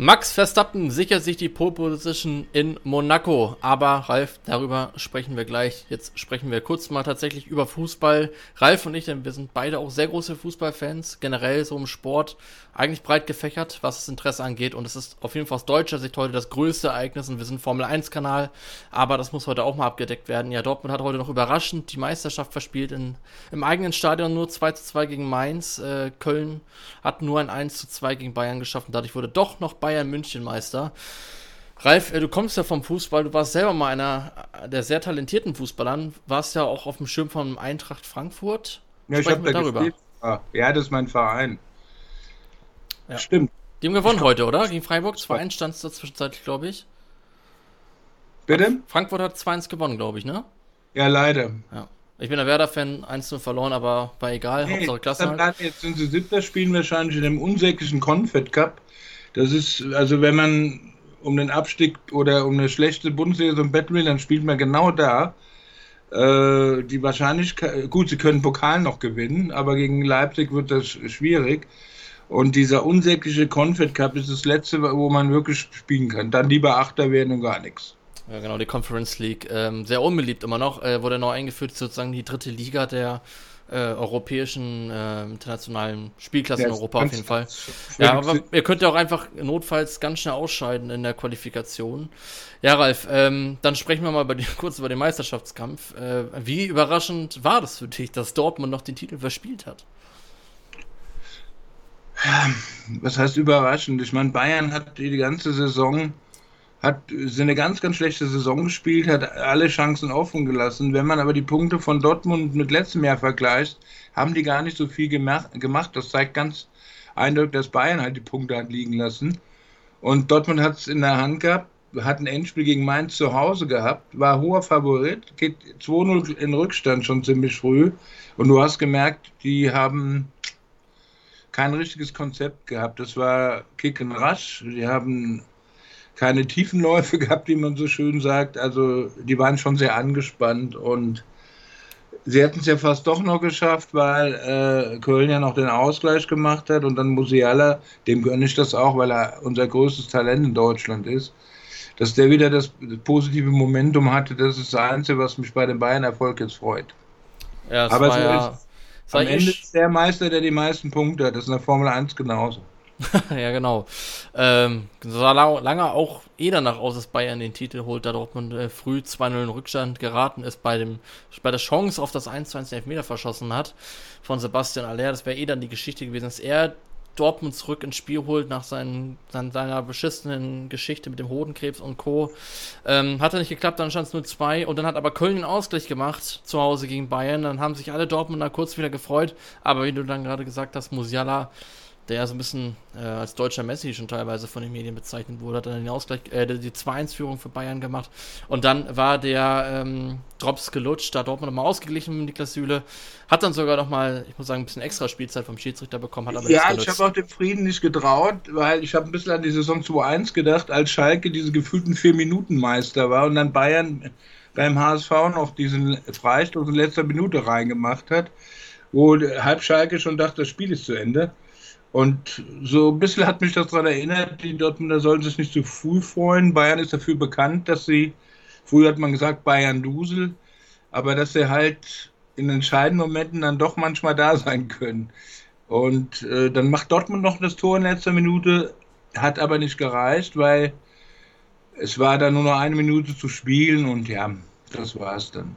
Max Verstappen sichert sich die Pole Position in Monaco. Aber Ralf, darüber sprechen wir gleich. Jetzt sprechen wir kurz mal tatsächlich über Fußball. Ralf und ich, denn wir sind beide auch sehr große Fußballfans. Generell so im Sport eigentlich breit gefächert, was das Interesse angeht. Und es ist auf jeden Fall aus deutscher Sicht heute das größte Ereignis. Und wir sind Formel 1 Kanal. Aber das muss heute auch mal abgedeckt werden. Ja, Dortmund hat heute noch überraschend die Meisterschaft verspielt in, im eigenen Stadion nur 2 zu 2 gegen Mainz. Äh, Köln hat nur ein 1 zu 2 gegen Bayern geschafft. Und dadurch wurde doch noch Bayern Bayern München Meister. Ralf, äh, du kommst ja vom Fußball, du warst selber mal einer der sehr talentierten Fußballern, warst ja auch auf dem Schirm von Eintracht Frankfurt. Ja, ich habe da darüber. Gespielt. Ah, ja, das ist mein Verein. Ja. Stimmt. Die haben gewonnen heute, oder? Gegen Freiburg. 2-1 stand es da zwischenzeitlich, glaube ich. Bitte? Frankfurt hat 2-1 gewonnen, glaube ich, ne? Ja, leider. Ja. Ich bin der Werder-Fan, 1-0 verloren, aber war egal. Hey, Hauptsache Klasse. Halt. Jetzt sind sie siebter, spielen wahrscheinlich in dem unsäglichen Confed Cup. Das ist, also wenn man um den Abstieg oder um eine schlechte Bundesliga so ein Bett will, dann spielt man genau da. Äh, die Wahrscheinlichkeit, gut, sie können Pokal noch gewinnen, aber gegen Leipzig wird das schwierig. Und dieser unsägliche Confed Cup ist das letzte, wo man wirklich spielen kann. Dann lieber Achter werden und gar nichts. Ja, genau, die Conference League. Ähm, sehr unbeliebt immer noch. Äh, wurde neu eingeführt, sozusagen die dritte Liga der äh, europäischen, äh, internationalen Spielklasse in Europa auf jeden Fall. Ja, aber ihr könnt ja auch einfach notfalls ganz schnell ausscheiden in der Qualifikation. Ja, Ralf, ähm, dann sprechen wir mal die, kurz über den Meisterschaftskampf. Äh, wie überraschend war das für dich, dass Dortmund noch den Titel verspielt hat? Was heißt überraschend? Ich meine, Bayern hat die ganze Saison hat eine ganz, ganz schlechte Saison gespielt, hat alle Chancen offen gelassen. Wenn man aber die Punkte von Dortmund mit letztem Jahr vergleicht, haben die gar nicht so viel gemacht. Das zeigt ganz eindeutig, dass Bayern halt die Punkte hat liegen lassen. Und Dortmund hat es in der Hand gehabt, hat ein Endspiel gegen Mainz zu Hause gehabt, war hoher Favorit, geht 2-0 in Rückstand schon ziemlich früh. Und du hast gemerkt, die haben kein richtiges Konzept gehabt. Das war Kick and Rush. Die haben keine Tiefenläufe gehabt, wie man so schön sagt. Also die waren schon sehr angespannt und sie hätten es ja fast doch noch geschafft, weil äh, Köln ja noch den Ausgleich gemacht hat und dann Musiala, dem gönne ich das auch, weil er unser größtes Talent in Deutschland ist. Dass der wieder das positive Momentum hatte, das ist das Einzige, was mich bei dem Bayern-Erfolg jetzt freut. Ja, Aber so ja, ist, am Ende ist der Meister, der die meisten Punkte hat. Das ist in der Formel 1 genauso. ja, genau. Ähm, sah lange auch eh danach aus, dass Bayern den Titel holt, da Dortmund äh, früh 2-0 in Rückstand geraten ist, bei, dem, bei der Chance auf das 1-1 Elfmeter verschossen hat von Sebastian Aller. Das wäre eh dann die Geschichte gewesen, dass er Dortmund zurück ins Spiel holt nach seinen, seiner beschissenen Geschichte mit dem Hodenkrebs und Co. Ähm, hat er nicht geklappt, dann stand es nur 2 und dann hat aber Köln den Ausgleich gemacht zu Hause gegen Bayern. Dann haben sich alle Dortmunder kurz wieder gefreut, aber wie du dann gerade gesagt hast, Musiala der ja so ein bisschen äh, als deutscher Messi schon teilweise von den Medien bezeichnet wurde, hat dann den Ausgleich, äh, die 2-1-Führung für Bayern gemacht. Und dann war der ähm, Drops gelutscht, da hat Dortmund nochmal ausgeglichen mit Niklas Süle, hat dann sogar nochmal, ich muss sagen, ein bisschen extra Spielzeit vom Schiedsrichter bekommen. Hat aber ja, ich habe auch dem Frieden nicht getraut, weil ich habe ein bisschen an die Saison 2-1 gedacht, als Schalke diese gefühlten Vier-Minuten-Meister war und dann Bayern beim HSV noch diesen Freistoß in letzter Minute reingemacht hat, wo halb Schalke schon dachte, das Spiel ist zu Ende. Und so ein bisschen hat mich das daran erinnert, die Dortmunder sollen sich nicht zu früh freuen. Bayern ist dafür bekannt, dass sie, früher hat man gesagt, Bayern Dusel, aber dass sie halt in entscheidenden Momenten dann doch manchmal da sein können. Und äh, dann macht Dortmund noch das Tor in letzter Minute, hat aber nicht gereicht, weil es war dann nur noch eine Minute zu spielen und ja, das war es dann.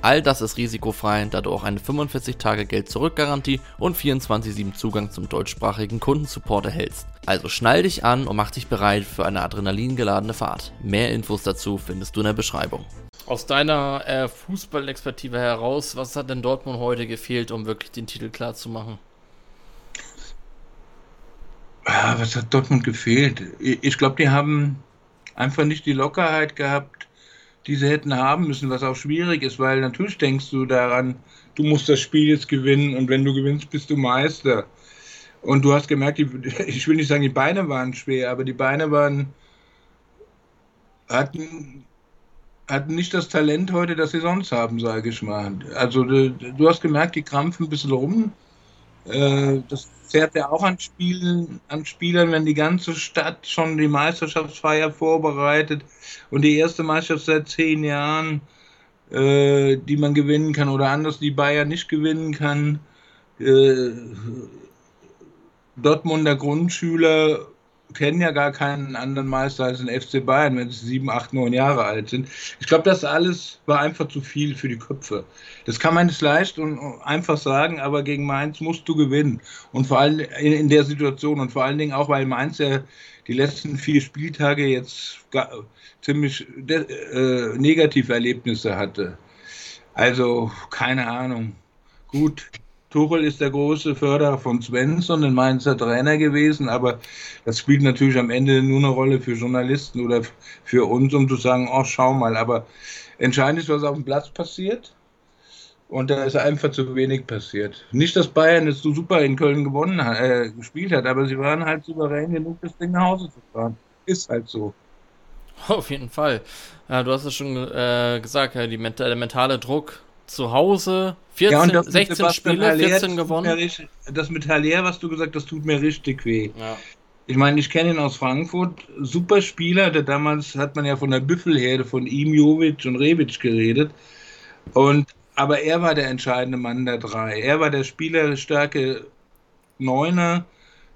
All das ist risikofrei, da du auch eine 45-Tage-Geld-Zurück-Garantie und 24-7 Zugang zum deutschsprachigen Kundensupport erhältst. Also schnall dich an und mach dich bereit für eine adrenalingeladene Fahrt. Mehr Infos dazu findest du in der Beschreibung. Aus deiner äh, Fußballexpertise heraus, was hat denn Dortmund heute gefehlt, um wirklich den Titel klar zu machen? Ja, was hat Dortmund gefehlt? Ich glaube, die haben einfach nicht die Lockerheit gehabt, die sie hätten haben müssen, was auch schwierig ist, weil natürlich denkst du daran, du musst das Spiel jetzt gewinnen und wenn du gewinnst, bist du Meister. Und du hast gemerkt, ich will nicht sagen, die Beine waren schwer, aber die Beine waren, hatten, hatten nicht das Talent heute, das sie sonst haben, sage ich mal. Also du, du hast gemerkt, die krampfen ein bisschen rum. Äh, das zehrt ja auch an Spielen, an Spielern, wenn die ganze Stadt schon die Meisterschaftsfeier vorbereitet und die erste Meisterschaft seit zehn Jahren, äh, die man gewinnen kann oder anders die Bayern nicht gewinnen kann. Äh, Dortmunder Grundschüler kennen ja gar keinen anderen Meister als den FC Bayern, wenn sie sieben, acht, neun Jahre alt sind. Ich glaube, das alles war einfach zu viel für die Köpfe. Das kann man nicht leicht und einfach sagen, aber gegen Mainz musst du gewinnen. Und vor allem in, der Situation und vor allen Dingen auch, weil Mainz ja die letzten vier Spieltage jetzt ziemlich äh, negative Erlebnisse hatte. Also, keine Ahnung. Gut, Tuchel ist der große Förderer von Svensson, ein Mainzer Trainer gewesen, aber das spielt natürlich am Ende nur eine Rolle für Journalisten oder für uns, um zu sagen, oh, schau mal. Aber entscheidend ist, was auf dem Platz passiert. Und da ist einfach zu wenig passiert. Nicht, dass Bayern jetzt so super in Köln gewonnen äh, gespielt hat, aber sie waren halt souverän genug, das Ding nach Hause zu fahren. Ist halt so. Auf jeden Fall. Ja, du hast es schon äh, gesagt, die, der mentale Druck zu Hause 14, ja, 16 Spiele, Haller, 14 gewonnen. Richtig, das mit Haller, was du gesagt hast, tut mir richtig weh. Ja. Ich meine, ich kenne ihn aus Frankfurt, super Spieler, der damals hat man ja von der Büffelherde von ihm, Jovic und Rebic geredet. Und, aber er war der entscheidende Mann der drei. Er war der Spielerstärke Neuner,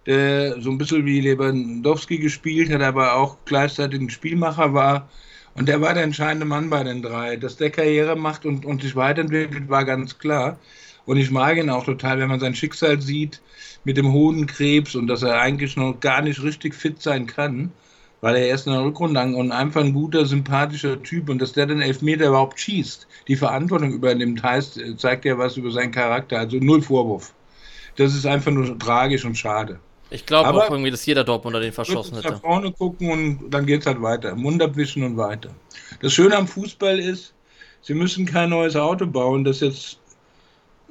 der so ein bisschen wie Lewandowski gespielt hat, aber auch gleichzeitig ein Spielmacher war. Und der war der entscheidende Mann bei den drei. Dass der Karriere macht und, und sich weiterentwickelt, war ganz klar. Und ich mag ihn auch total, wenn man sein Schicksal sieht mit dem Hodenkrebs und dass er eigentlich noch gar nicht richtig fit sein kann, weil er erst in der Rückrunde und einfach ein guter, sympathischer Typ und dass der den Elfmeter überhaupt schießt, die Verantwortung übernimmt, heißt, zeigt ja was über seinen Charakter. Also null Vorwurf. Das ist einfach nur tragisch und schade. Ich glaube auch irgendwie, dass jeder Dortmunder den verschossen hätte. Nach vorne gucken und dann geht es halt weiter. Mund abwischen und weiter. Das Schöne am Fußball ist, sie müssen kein neues Auto bauen, das jetzt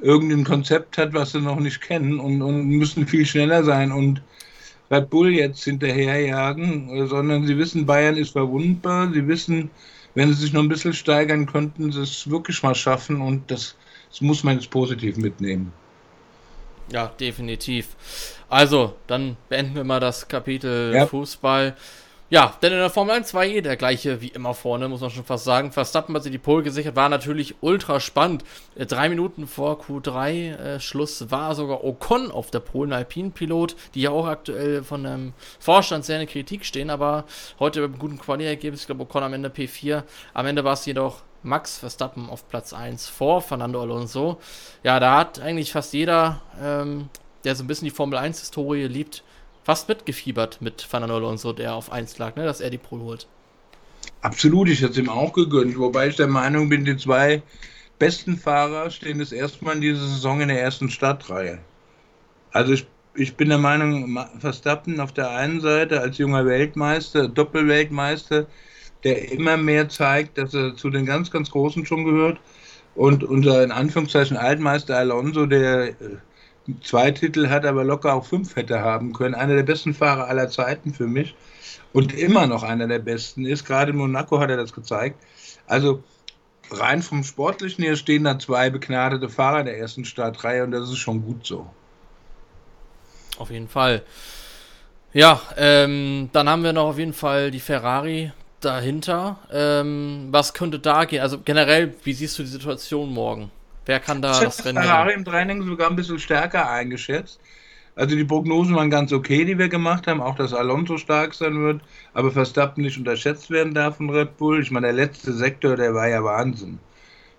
irgendein Konzept hat, was sie noch nicht kennen und, und müssen viel schneller sein und Red Bull jetzt hinterherjagen, sondern sie wissen, Bayern ist verwundbar. Sie wissen, wenn sie sich noch ein bisschen steigern könnten, sie es wirklich mal schaffen und das, das muss man jetzt positiv mitnehmen. Ja, definitiv. Also, dann beenden wir mal das Kapitel ja. Fußball. Ja, denn in der Formel 1 war eh der gleiche wie immer vorne, muss man schon fast sagen. Verstappen hat sich die Pole gesichert, war natürlich ultra spannend. Äh, drei Minuten vor Q3-Schluss äh, war sogar Ocon auf der Pole, ein Alpin-Pilot, die ja auch aktuell von dem Vorstand sehr in Kritik stehen, aber heute mit einem guten Quali-Ergebnis, ich glaube Ocon am Ende P4. Am Ende war es jedoch Max Verstappen auf Platz 1 vor Fernando Alonso. Ja, da hat eigentlich fast jeder, ähm, der so ein bisschen die Formel 1-Historie liebt, fast mitgefiebert mit Fernando Alonso, der auf 1 lag, ne, dass er die Pole holt. Absolut, ich hätte es ihm auch gegönnt, wobei ich der Meinung bin, die zwei besten Fahrer stehen das erste Mal in dieser Saison in der ersten Startreihe. Also ich, ich bin der Meinung, Verstappen auf der einen Seite als junger Weltmeister, Doppelweltmeister, der immer mehr zeigt, dass er zu den ganz, ganz Großen schon gehört. Und unser in Anführungszeichen Altmeister Alonso, der äh, zwei Titel hat, aber locker auch fünf hätte haben können. Einer der besten Fahrer aller Zeiten für mich. Und immer noch einer der besten ist. Gerade in Monaco hat er das gezeigt. Also rein vom Sportlichen her stehen da zwei begnadete Fahrer in der ersten Startreihe und das ist schon gut so. Auf jeden Fall. Ja, ähm, dann haben wir noch auf jeden Fall die Ferrari dahinter. Ähm, was könnte da gehen? Also generell, wie siehst du die Situation morgen? Wer kann da ich das Rennen Ferrari im Training sogar ein bisschen stärker eingeschätzt. Also die Prognosen waren ganz okay, die wir gemacht haben, auch dass Alonso stark sein wird, aber Verstappen nicht unterschätzt werden darf von Red Bull. Ich meine, der letzte Sektor, der war ja Wahnsinn.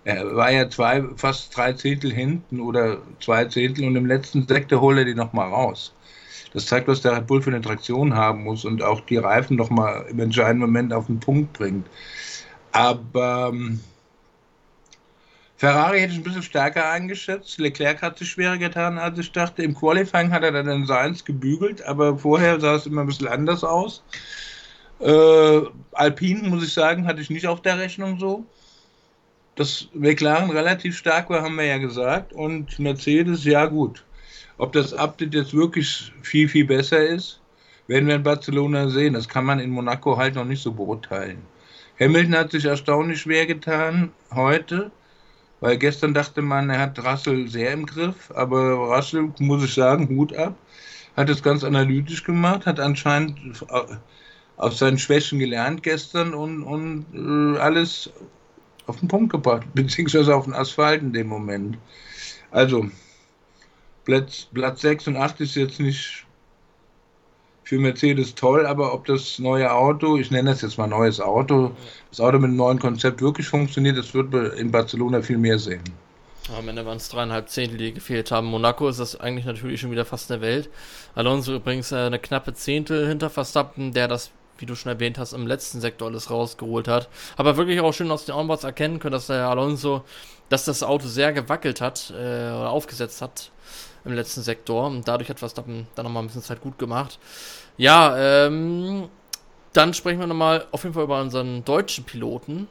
Er war ja zwei, fast drei Zehntel hinten oder zwei Zehntel und im letzten Sektor holt er die nochmal raus. Das zeigt, was der Red Bull für eine Traktion haben muss und auch die Reifen noch mal im entscheidenden Moment auf den Punkt bringt. Aber ähm, Ferrari hätte ich ein bisschen stärker eingeschätzt. Leclerc hat sich schwerer getan, als ich dachte. Im Qualifying hat er dann Seins gebügelt, aber vorher sah es immer ein bisschen anders aus. Äh, Alpine, muss ich sagen, hatte ich nicht auf der Rechnung so. Dass McLaren relativ stark war, haben wir ja gesagt. Und Mercedes, ja gut. Ob das Update jetzt wirklich viel, viel besser ist, werden wir in Barcelona sehen. Das kann man in Monaco halt noch nicht so beurteilen. Hamilton hat sich erstaunlich schwer getan heute. Weil gestern dachte man, er hat Russell sehr im Griff, aber Russell, muss ich sagen, Hut ab, hat es ganz analytisch gemacht, hat anscheinend aus seinen Schwächen gelernt gestern und, und äh, alles auf den Punkt gebracht, beziehungsweise auf den Asphalt in dem Moment. Also, Platz, Platz 6 und 8 ist jetzt nicht für Mercedes toll, aber ob das neue Auto, ich nenne das jetzt mal neues Auto, das Auto mit einem neuen Konzept wirklich funktioniert, das wird in Barcelona viel mehr sehen. Am Ende waren es dreieinhalb Zehntel, die gefehlt haben. Monaco ist das eigentlich natürlich schon wieder fast eine Welt. Alonso übrigens äh, eine knappe Zehntel hinter Verstappen, der das, wie du schon erwähnt hast, im letzten Sektor alles rausgeholt hat. Aber wirklich auch schön aus den Onboards erkennen können, dass der Alonso, dass das Auto sehr gewackelt hat äh, oder aufgesetzt hat im letzten Sektor. Und dadurch hat Verstappen dann nochmal ein bisschen Zeit gut gemacht. Ja, ähm, dann sprechen wir nochmal auf jeden Fall über unseren deutschen Piloten.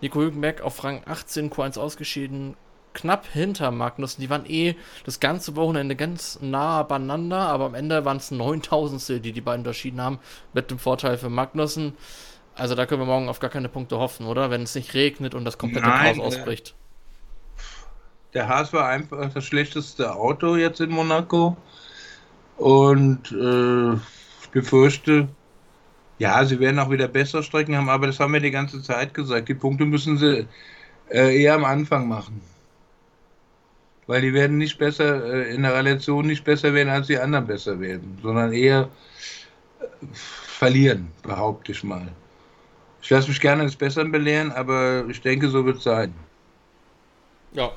Nico Hülkenberg auf Rang 18 Q1 ausgeschieden, knapp hinter Magnussen. Die waren eh das ganze Wochenende ganz nah beieinander, aber am Ende waren es 9000 die die beiden unterschieden haben, mit dem Vorteil für Magnussen. Also da können wir morgen auf gar keine Punkte hoffen, oder? Wenn es nicht regnet und das komplette Nein, Chaos äh, ausbricht. Der Haas war einfach das schlechteste Auto jetzt in Monaco. Und äh, befürchte, ja, sie werden auch wieder bessere Strecken haben, aber das haben wir die ganze Zeit gesagt. Die Punkte müssen sie äh, eher am Anfang machen. Weil die werden nicht besser, äh, in der Relation nicht besser werden, als die anderen besser werden, sondern eher äh, verlieren, behaupte ich mal. Ich lasse mich gerne des Besseren belehren, aber ich denke, so wird es sein. Ja,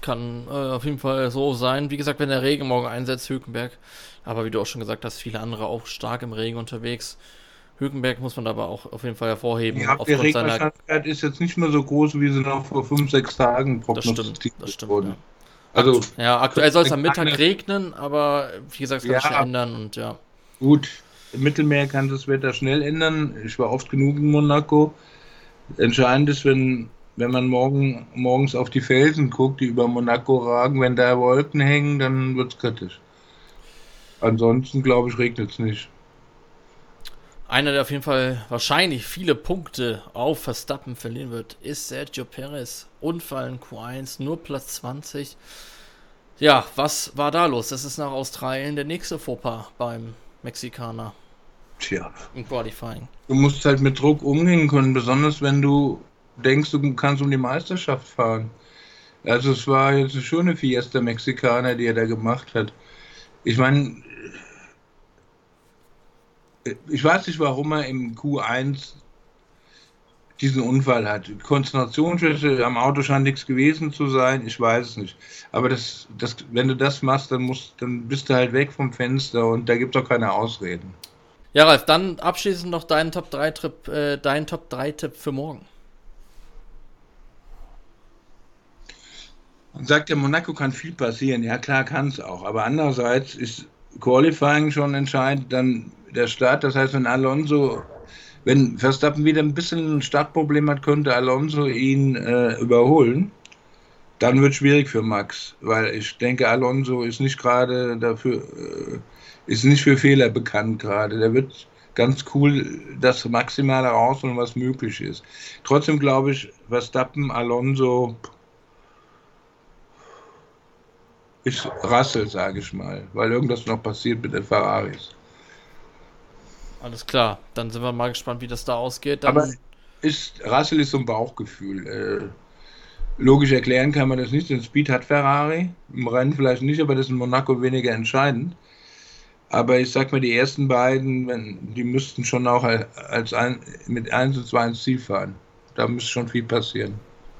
kann äh, auf jeden Fall so sein. Wie gesagt, wenn der Regen morgen einsetzt, Hülkenberg, aber wie du auch schon gesagt hast, viele andere auch stark im Regen unterwegs. Hülkenberg muss man aber auch auf jeden Fall hervorheben. Ja, die Regenwahrscheinlichkeit ist jetzt nicht mehr so groß, wie sie noch vor fünf, sechs Tagen prognostiziert das stimmt, wurde. Ja. Also, ja, aktuell soll es am Mittag regnen, aber wie gesagt, es kann ja, sich ändern und ja. Gut, im Mittelmeer kann das Wetter schnell ändern. Ich war oft genug in Monaco. Entscheidend ist, wenn wenn man morgen, morgens auf die Felsen guckt, die über Monaco ragen, wenn da Wolken hängen, dann wird es kritisch. Ansonsten, glaube ich, regnet es nicht. Einer, der auf jeden Fall wahrscheinlich viele Punkte auf Verstappen verlieren wird, ist Sergio Perez. Unfall in Q1, nur Platz 20. Ja, was war da los? Das ist nach Australien der nächste Fauxpas beim Mexikaner. Tja. Im Qualifying. Du musst halt mit Druck umgehen können, besonders wenn du denkst, du kannst um die Meisterschaft fahren. Also es war jetzt eine schöne Fiesta Mexikaner, die er da gemacht hat. Ich meine, ich weiß nicht, warum er im Q1 diesen Unfall hat. Konzentrationsschwäche am Auto scheint nichts gewesen zu sein, ich weiß es nicht. Aber das, das, wenn du das machst, dann, musst, dann bist du halt weg vom Fenster und da gibt es auch keine Ausreden. Ja, Ralf, dann abschließend noch deinen Top 3 Tipp, äh, dein Top 3 Tipp für morgen. Man sagt ja, Monaco kann viel passieren. Ja, klar kann es auch. Aber andererseits ist Qualifying schon entscheidend. Dann der Start, das heißt, wenn Alonso, wenn Verstappen wieder ein bisschen ein Startproblem hat, könnte Alonso ihn äh, überholen. Dann wird es schwierig für Max, weil ich denke, Alonso ist nicht gerade dafür, äh, ist nicht für Fehler bekannt gerade. Der wird ganz cool das Maximale rausholen, was möglich ist. Trotzdem glaube ich, Verstappen, Alonso, ist Rassel, sage ich mal, weil irgendwas noch passiert mit den Ferraris. Alles klar, dann sind wir mal gespannt, wie das da ausgeht. Dann Aber ist, Russell ist so ein Bauchgefühl. Äh, logisch erklären kann man das nicht. Den Speed hat Ferrari, im Rennen vielleicht nicht, aber das ist in Monaco weniger entscheidend. Aber ich sag mal, die ersten beiden, wenn, die müssten schon auch als ein, mit 1 und 2 ins Ziel fahren. Da müsste schon viel passieren.